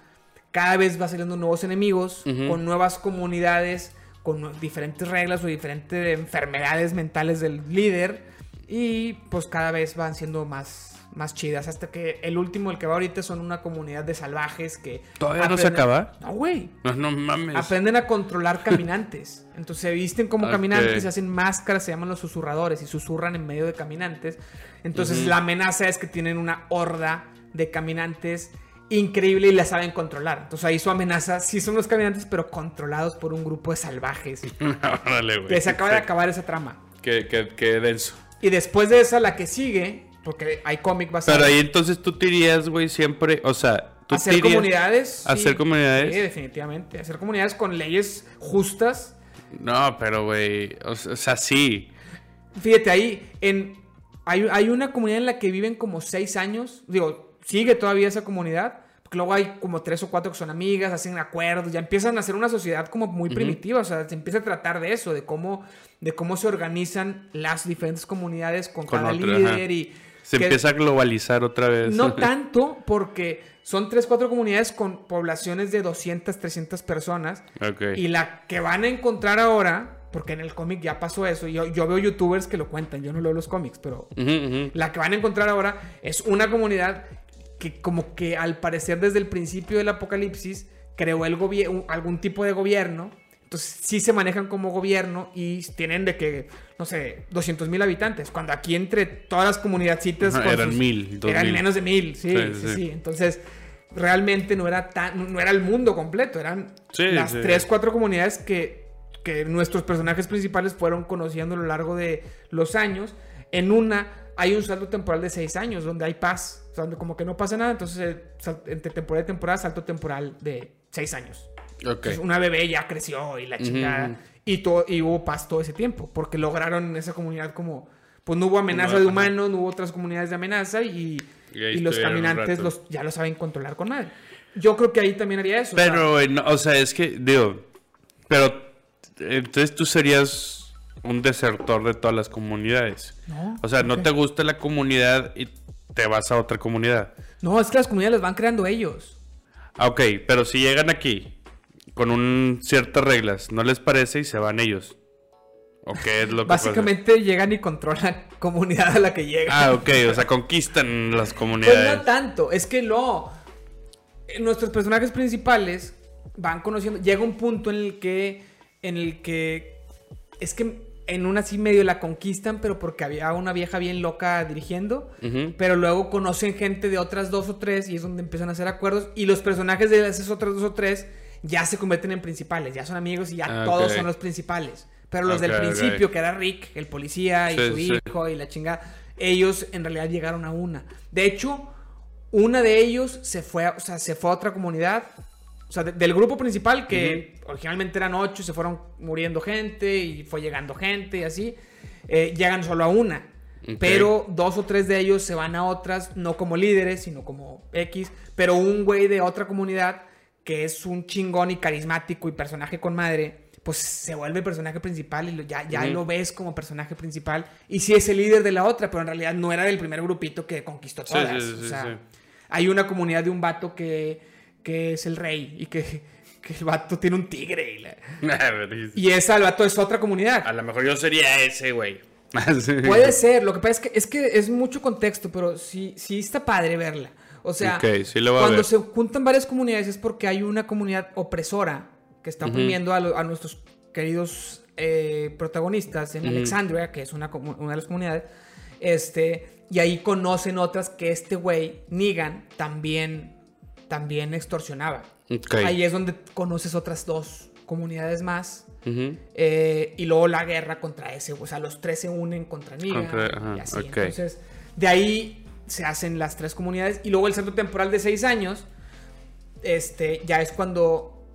[SPEAKER 2] cada vez va saliendo nuevos enemigos, con nuevas comunidades, con diferentes reglas o diferentes enfermedades mentales del líder. Y pues cada vez van siendo más, más chidas. Hasta que el último, el que va ahorita, son una comunidad de salvajes que.
[SPEAKER 1] ¿Todavía no se acaba?
[SPEAKER 2] No, güey.
[SPEAKER 1] No, no mames.
[SPEAKER 2] Aprenden a controlar caminantes. Entonces se visten como caminantes, se hacen máscaras, se llaman los susurradores y susurran en medio de caminantes. Entonces la amenaza es que tienen una horda de caminantes increíble y la saben controlar. Entonces ahí su amenaza sí son los caminantes, pero controlados por un grupo de salvajes.
[SPEAKER 1] Órale, güey.
[SPEAKER 2] Que se acaba de acabar esa trama.
[SPEAKER 1] Qué, qué- qué denso.
[SPEAKER 2] Y después de esa, la que sigue, porque hay cómic basado.
[SPEAKER 1] Pero ahí entonces tú te irías, güey, siempre. O sea, tú
[SPEAKER 2] hacer comunidades.
[SPEAKER 1] ¿Hacer
[SPEAKER 2] sí.
[SPEAKER 1] comunidades?
[SPEAKER 2] Sí, definitivamente. Hacer comunidades con leyes justas.
[SPEAKER 1] No, pero, güey. O, sea- sí.
[SPEAKER 2] Fíjate ahí, en hay, hay una comunidad en la que viven como seis años. Digo, sigue todavía esa comunidad. Porque luego hay como tres o cuatro que son amigas, hacen acuerdos, ya empiezan a hacer una sociedad como muy primitiva. O sea, se empieza a tratar de eso, de cómo, de cómo se organizan las diferentes comunidades con,
[SPEAKER 1] Con
[SPEAKER 2] cada líder
[SPEAKER 1] ajá.
[SPEAKER 2] y.
[SPEAKER 1] Se
[SPEAKER 2] que-
[SPEAKER 1] empieza a globalizar otra vez.
[SPEAKER 2] no tanto, porque son tres, cuatro comunidades con poblaciones de 200, 300 personas. Y la que van a encontrar ahora, porque en el cómic ya pasó eso, yo, yo veo youtubers que lo cuentan, yo no leo los cómics, pero la que van a encontrar ahora es una comunidad que como que al parecer desde el principio del apocalipsis creó el algún tipo de gobierno. Entonces sí se manejan como gobierno y tienen de que, no sé, 200 mil habitantes. Cuando aquí entre todas las comunidadcitas...
[SPEAKER 1] Ajá, eran
[SPEAKER 2] sus-
[SPEAKER 1] mil, dos
[SPEAKER 2] Eran
[SPEAKER 1] mil.
[SPEAKER 2] menos de mil, sí,
[SPEAKER 1] Sí,
[SPEAKER 2] sí,
[SPEAKER 1] sí.
[SPEAKER 2] sí. Entonces realmente no era, tan, no era el mundo completo. Eran las tres, cuatro comunidades que, que nuestros personajes principales fueron conociendo a lo largo de los años. En una hay un salto temporal de seis años donde hay paz, o sea, donde como que no pasa nada. Entonces, eh, entre temporada y temporada, salto temporal de seis años. Una bebé ya creció y la chingada.
[SPEAKER 1] ujú.
[SPEAKER 2] y, todo, y hubo paz todo ese tiempo, porque lograron en esa comunidad como... Pues no hubo amenaza
[SPEAKER 1] No,
[SPEAKER 2] de humanos, no hubo otras comunidades de amenaza y,
[SPEAKER 1] Y
[SPEAKER 2] los caminantes los, ya lo saben controlar con madre. Yo creo que ahí también haría eso. o sea,
[SPEAKER 1] Pero, no, o sea, es que, digo, pero entonces tú serías un desertor de todas las comunidades.
[SPEAKER 2] no,
[SPEAKER 1] O sea, no
[SPEAKER 2] ¿por
[SPEAKER 1] te gusta la comunidad y te vas a otra comunidad.
[SPEAKER 2] No, es que las comunidades las van creando ellos.
[SPEAKER 1] Ah, ok, pero si llegan aquí con un ciertas reglas, ¿no les parece y se van ellos? ¿O qué es lo que pasa?
[SPEAKER 2] Básicamente llegan y controlan comunidad a la que llegan.
[SPEAKER 1] Ah, ok, o sea, conquistan las
[SPEAKER 2] Pues
[SPEAKER 1] comunidades.
[SPEAKER 2] no tanto, es que no. Nuestros personajes principales van conociendo. Llega un punto en el que. En el que. Es que en una así medio la conquistan, pero porque había una vieja bien loca dirigiendo. Pero luego conocen gente de otras dos o tres y es donde empiezan a hacer acuerdos. Y los personajes de esas otras dos o tres ya se convierten en principales, ya son amigos y ya
[SPEAKER 1] Ah,
[SPEAKER 2] todos
[SPEAKER 1] ok.
[SPEAKER 2] son los principales. Pero los del
[SPEAKER 1] Ok, ok.
[SPEAKER 2] principio, que era Rick, el policía y
[SPEAKER 1] Sí,
[SPEAKER 2] su
[SPEAKER 1] sí.
[SPEAKER 2] hijo y la chingada, ellos en realidad llegaron a una. De hecho, una de ellos se fue, o sea, se fue a otra comunidad. O sea, de- del grupo principal, que originalmente eran ocho, se fueron muriendo gente y fue llegando gente y así. eh, llegan solo a una.
[SPEAKER 1] Ok.
[SPEAKER 2] Pero dos o tres de ellos se van a otras, no como líderes, sino como X. Pero un güey de otra comunidad, que es un chingón y carismático y personaje con madre, pues se vuelve el personaje principal y lo- ya, ya lo ves como personaje principal. Y sí es el líder de la otra, pero en realidad no era del primer grupito que conquistó todas.
[SPEAKER 1] sí, sí,
[SPEAKER 2] o sea, hay una comunidad de un vato que, que es el rey y que, que el vato tiene un tigre. Y, la- y esa, el vato es otra comunidad.
[SPEAKER 1] A lo mejor yo sería ese, güey.
[SPEAKER 2] Puede ser, lo que pasa es que es, que es mucho contexto, pero sí, sí está padre verla. O sea,
[SPEAKER 1] sí lo
[SPEAKER 2] cuando se juntan varias comunidades es porque hay una comunidad opresora que está oprimiendo a, lo- a nuestros queridos eh, protagonistas en
[SPEAKER 1] Ujú.
[SPEAKER 2] Alexandria, que es una, de las comunidades. Este, y ahí conocen otras que este güey, Negan, también, también extorsionaba. Ahí es donde conoces otras dos comunidades más. Eh, y luego la guerra contra ese, o sea, los tres se unen contra Negan
[SPEAKER 1] Contra- ajá,
[SPEAKER 2] y así.
[SPEAKER 1] ok.
[SPEAKER 2] Entonces, de ahí se hacen las tres comunidades y luego el salto temporal de seis años, este, ya es cuando,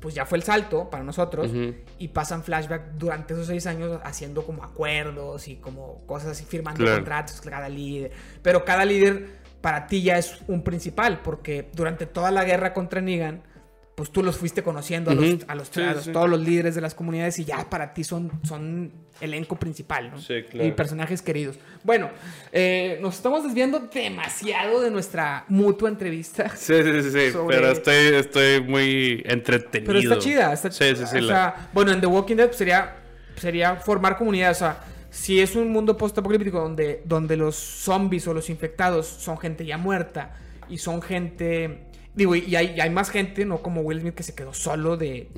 [SPEAKER 2] pues ya fue el salto para nosotros y pasan flashback durante esos seis años haciendo como acuerdos y como cosas así, firmando
[SPEAKER 1] Claro.
[SPEAKER 2] contratos cada líder. Pero cada líder para ti ya es un principal porque durante toda la guerra contra Negan, pues tú los fuiste conociendo a los,
[SPEAKER 1] Ujú.
[SPEAKER 2] a los-
[SPEAKER 1] Sí,
[SPEAKER 2] a los-
[SPEAKER 1] sí.
[SPEAKER 2] todos los líderes de las comunidades y ya para ti son, son elenco principal, ¿no?
[SPEAKER 1] Sí, claro.
[SPEAKER 2] Y personajes queridos. Bueno, eh, nos estamos desviando demasiado de nuestra mutua entrevista.
[SPEAKER 1] Sí, sí, sí, sí,
[SPEAKER 2] Sobre-
[SPEAKER 1] pero estoy, estoy muy entretenido.
[SPEAKER 2] Pero está chida, está
[SPEAKER 1] Sí, sí, sí.
[SPEAKER 2] O
[SPEAKER 1] la-
[SPEAKER 2] sea, bueno, en The Walking Dead sería, sería formar comunidad. O sea, si es un mundo post-apocalíptico donde, donde los zombies o los infectados son gente ya muerta y son gente. Digo, y hay, y hay más gente, no como Will Smith que se quedó solo de.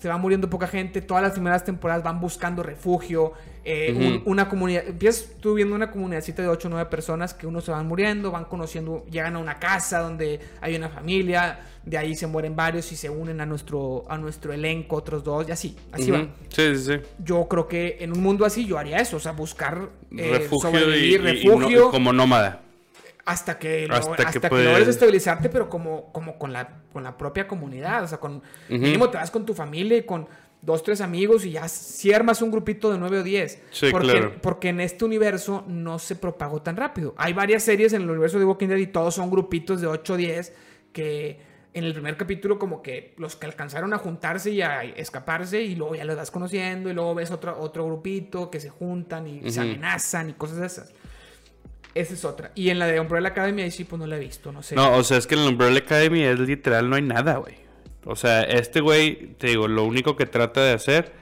[SPEAKER 2] Se va muriendo poca gente. Todas las primeras temporadas van buscando refugio. eh, un-
[SPEAKER 1] Ujú.
[SPEAKER 2] una comunidad. Empiezas tú viendo una comunidadcita de 8 o 9 personas que unos se van muriendo, van conociendo, llegan a una casa donde hay una familia. De ahí se mueren varios y se unen a nuestro, a nuestro elenco, otros dos, y así. Así
[SPEAKER 1] Ujú.
[SPEAKER 2] va.
[SPEAKER 1] Sí, sí, sí.
[SPEAKER 2] Yo creo que en un mundo así yo haría eso. O sea, buscar eh,
[SPEAKER 1] refugio y,
[SPEAKER 2] sobrevivir,
[SPEAKER 1] y- y
[SPEAKER 2] refugio.
[SPEAKER 1] no- como nómada.
[SPEAKER 2] Hasta que, lo-
[SPEAKER 1] Hasta
[SPEAKER 2] hasta
[SPEAKER 1] que
[SPEAKER 2] que,
[SPEAKER 1] puedes-
[SPEAKER 2] logres estabilizarte, pero como, como con, la, con la propia comunidad. O sea, con, mínimo te vas con tu familia y con... dos, tres amigos y ya si armas un grupito de nueve o diez.
[SPEAKER 1] Sí,
[SPEAKER 2] porque,
[SPEAKER 1] claro.
[SPEAKER 2] porque en este universo no se propagó tan rápido. Hay varias series en el universo de Walking Dead y todos son grupitos de 8 o 10 que en el primer capítulo como que los que alcanzaron a juntarse y a escaparse y luego ya los vas conociendo y luego ves otro, otro grupito que se juntan y se amenazan y cosas de esas. Esa es otra. Y en la de Umbrella Academy ahí sí pues no la he visto, no sé.
[SPEAKER 1] No, o sea, es que en el Umbrella Academy es literal, no hay nada, güey. O sea, este güey, te digo, lo único que trata de hacer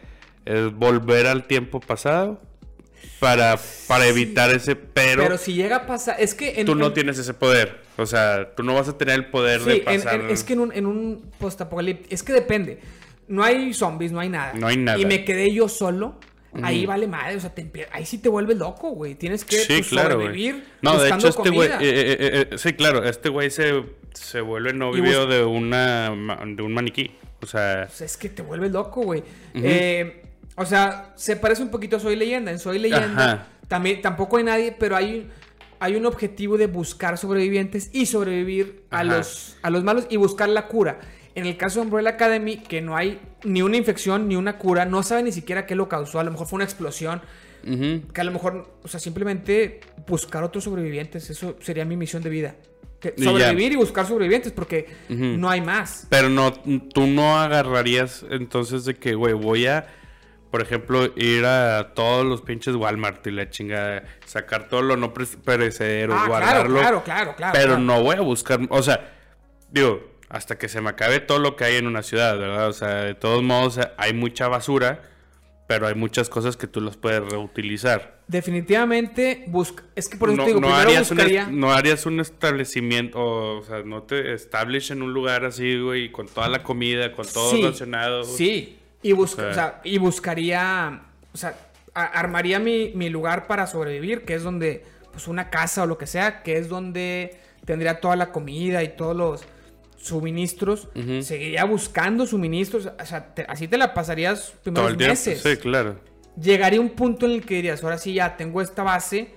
[SPEAKER 1] es volver al tiempo pasado para, para evitar ese pero,
[SPEAKER 2] Pero si llega a pasar, es que en,
[SPEAKER 1] tú no
[SPEAKER 2] en-
[SPEAKER 1] tienes ese poder. O sea, tú no vas a tener el poder de
[SPEAKER 2] Sí, en-
[SPEAKER 1] pasar.
[SPEAKER 2] en- es que en un, en un postapocalíptico, es que depende. No hay zombies, no hay nada.
[SPEAKER 1] No hay nada.
[SPEAKER 2] Y me quedé yo solo. Ahí vale madre, o sea, te ahí sí te vuelves loco, güey. Tienes que
[SPEAKER 1] Sí,
[SPEAKER 2] pues,
[SPEAKER 1] claro,
[SPEAKER 2] sobrevivir.
[SPEAKER 1] No, de hecho, este güey. eh, eh, eh, sí, claro, este güey se, se vuelve novio de, una, de un maniquí. O sea,
[SPEAKER 2] Pues es que te vuelves loco, güey. O sea, se parece un poquito a Soy Leyenda. En Soy Leyenda
[SPEAKER 1] Ajá.
[SPEAKER 2] también tampoco hay nadie, pero hay, hay un objetivo de buscar sobrevivientes y sobrevivir a los, a los malos y buscar la cura. En el caso de Umbrella Academy, que no hay ni una infección ni una cura, no sabe ni siquiera qué lo causó. A lo mejor fue una explosión. Que a lo mejor, o sea, simplemente buscar otros sobrevivientes. Eso sería mi misión de vida. Que sobrevivir y buscar sobrevivientes, porque no hay más.
[SPEAKER 1] Pero no, tú no agarrarías entonces de que, güey, voy a, por ejemplo, ir a todos los pinches Walmart y la chingada, sacar todo lo no perecedero,
[SPEAKER 2] Ah, claro,
[SPEAKER 1] guardarlo.
[SPEAKER 2] claro, claro, claro.
[SPEAKER 1] pero
[SPEAKER 2] claro.
[SPEAKER 1] no voy a buscar, o sea, digo, hasta que se me acabe todo lo que hay en una ciudad, ¿verdad? O sea, de todos modos hay mucha basura, pero hay muchas cosas que tú las puedes reutilizar.
[SPEAKER 2] Definitivamente busca. Es que por eso
[SPEAKER 1] no,
[SPEAKER 2] te digo,
[SPEAKER 1] no
[SPEAKER 2] primero
[SPEAKER 1] harías un
[SPEAKER 2] buscaría.
[SPEAKER 1] est- no harías un establecimiento, o, o sea, no te establish en un lugar así, güey, con toda la comida, con todo
[SPEAKER 2] Sí,
[SPEAKER 1] racionado.
[SPEAKER 2] Sí. Y, busca,
[SPEAKER 1] Sí.
[SPEAKER 2] o sea, y buscaría. O sea, armaría mi, mi lugar para sobrevivir, que es donde. Pues una casa o lo que sea, que es donde tendría toda la comida y todos los suministros. Seguiría buscando suministros. O sea, te- así te la pasarías primeros meses.
[SPEAKER 1] Sí, claro.
[SPEAKER 2] llegaría un punto en el que dirías, ahora sí ya tengo esta base,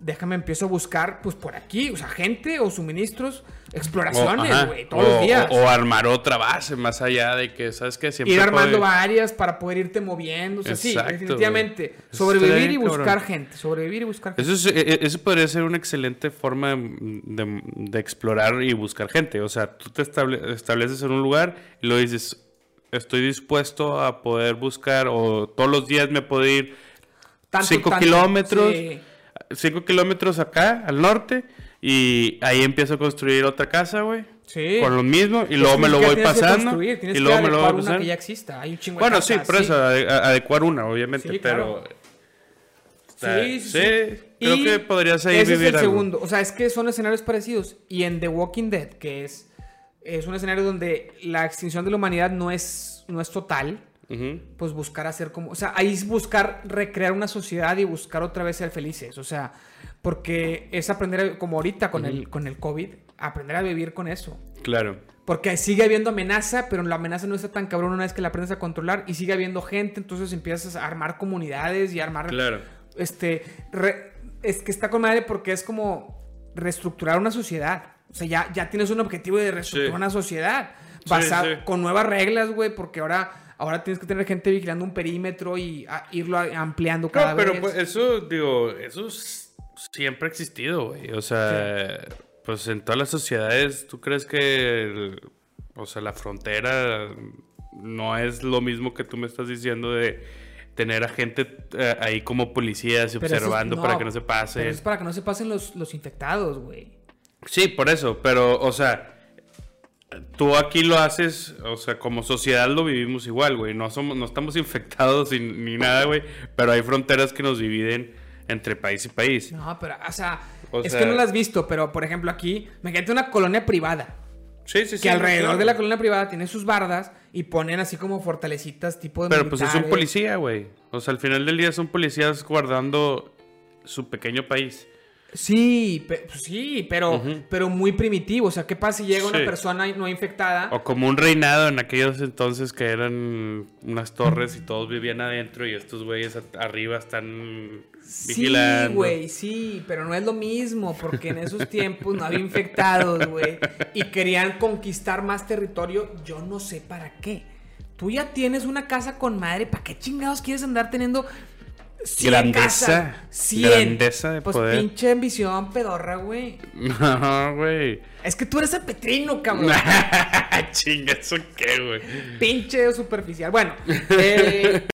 [SPEAKER 2] déjame empiezo a buscar, pues por aquí, o sea, gente o suministros, exploraciones, güey, todos
[SPEAKER 1] o-
[SPEAKER 2] los días.
[SPEAKER 1] O, o armar otra base más allá de que, ¿sabes qué? Siempre
[SPEAKER 2] Ir armando
[SPEAKER 1] puede-
[SPEAKER 2] varias para poder irte moviendo, o sea, sí, definitivamente. Sobrevivir y buscar
[SPEAKER 1] cabrón.
[SPEAKER 2] gente, sobrevivir y buscar gente.
[SPEAKER 1] Eso, es- e- e- eso podría ser una excelente forma de, de- de explorar y buscar gente. O sea, tú te estable- estableces en un lugar y lo dices, estoy dispuesto a poder buscar o todos los días me puedo ir
[SPEAKER 2] Tanto,
[SPEAKER 1] cinco
[SPEAKER 2] tanto,
[SPEAKER 1] kilómetros.
[SPEAKER 2] sí.
[SPEAKER 1] 5 kilómetros acá, al norte, y ahí empiezo a construir otra casa, güey.
[SPEAKER 2] Sí.
[SPEAKER 1] Con lo mismo, y luego me lo voy pasando. Y luego me lo voy pasando.
[SPEAKER 2] que ya exista. Hay un chingo de
[SPEAKER 1] Bueno, sí, por eso, adecuar una, obviamente,
[SPEAKER 2] Sí,
[SPEAKER 1] pero...
[SPEAKER 2] claro.
[SPEAKER 1] está-
[SPEAKER 2] Sí, sí,
[SPEAKER 1] sí,
[SPEAKER 2] sí.
[SPEAKER 1] creo
[SPEAKER 2] Y
[SPEAKER 1] que podrías ahí
[SPEAKER 2] ese
[SPEAKER 1] vivir
[SPEAKER 2] es el
[SPEAKER 1] algo.
[SPEAKER 2] segundo. O sea, es que son escenarios parecidos. Y en The Walking Dead, que es, es un escenario donde la extinción de la humanidad no es, no es total, Pues buscar hacer como... O sea, ahí es buscar recrear una sociedad y buscar otra vez ser felices. O sea, porque es aprender, a- como ahorita con, el, con el COVID, aprender a vivir con eso.
[SPEAKER 1] Claro.
[SPEAKER 2] Porque sigue habiendo amenaza, pero la amenaza no está tan cabrón una vez que la aprendes a controlar y sigue habiendo gente, entonces empiezas a armar comunidades y a armar
[SPEAKER 1] Claro.
[SPEAKER 2] este, re- es que está con madre porque es como reestructurar una sociedad. O sea, ya, ya tienes un objetivo de reestructurar
[SPEAKER 1] Sí.
[SPEAKER 2] una sociedad.
[SPEAKER 1] Sí,
[SPEAKER 2] Basado,
[SPEAKER 1] sí.
[SPEAKER 2] con nuevas reglas, güey, porque ahora, ahora tienes que tener gente vigilando un perímetro y a- irlo ampliando cada
[SPEAKER 1] No, pero
[SPEAKER 2] vez.
[SPEAKER 1] pues, eso, digo, eso siempre ha existido, güey. O sea, pues en todas las sociedades, ¿tú crees que, el- o sea, la frontera no es lo mismo que tú me estás diciendo de tener a gente eh, ahí como policías y
[SPEAKER 2] Pero es-
[SPEAKER 1] observando para que no se
[SPEAKER 2] Pero
[SPEAKER 1] pase?
[SPEAKER 2] es para que no se pasen los, los infectados, güey.
[SPEAKER 1] Sí, por eso, pero, o sea, tú aquí lo haces, o sea, como sociedad lo vivimos igual, güey. No somos, no estamos infectados ni, ni nada, güey. Pero hay fronteras que nos dividen entre país y país.
[SPEAKER 2] No, pero, o sea,
[SPEAKER 1] O
[SPEAKER 2] es
[SPEAKER 1] sea-
[SPEAKER 2] que no lo has visto, pero por ejemplo aquí, me quedé una colonia privada.
[SPEAKER 1] Sí, sí, sí.
[SPEAKER 2] que alrededor
[SPEAKER 1] claro.
[SPEAKER 2] de la colonia privada tiene sus bardas y ponen así como fortalecitas tipo de
[SPEAKER 1] Pero pues es un policía, güey. O sea, al final del día son policías guardando su pequeño país.
[SPEAKER 2] Sí, pe- pues sí, pero, pero muy primitivo. O sea, ¿qué pasa si llega una
[SPEAKER 1] Sí.
[SPEAKER 2] persona no infectada?
[SPEAKER 1] O como un reinado en aquellos entonces que eran unas torres y todos vivían adentro y estos güeyes arriba están
[SPEAKER 2] Sí,
[SPEAKER 1] vigilando.
[SPEAKER 2] güey, sí, pero no es lo mismo, porque en esos tiempos no había infectados, güey, y querían conquistar más territorio, yo no sé para qué. Tú ya tienes una casa con madre. ¿Para qué chingados quieres andar teniendo 100
[SPEAKER 1] Grandeza.
[SPEAKER 2] casas? 100.
[SPEAKER 1] Grandeza de
[SPEAKER 2] pues
[SPEAKER 1] poder.
[SPEAKER 2] pinche ambición pedorra, güey.
[SPEAKER 1] No, güey.
[SPEAKER 2] Es que tú eres el petrino, cabrón.
[SPEAKER 1] Chinga, ¿eso qué, güey?
[SPEAKER 2] pinche superficial. Bueno, eh,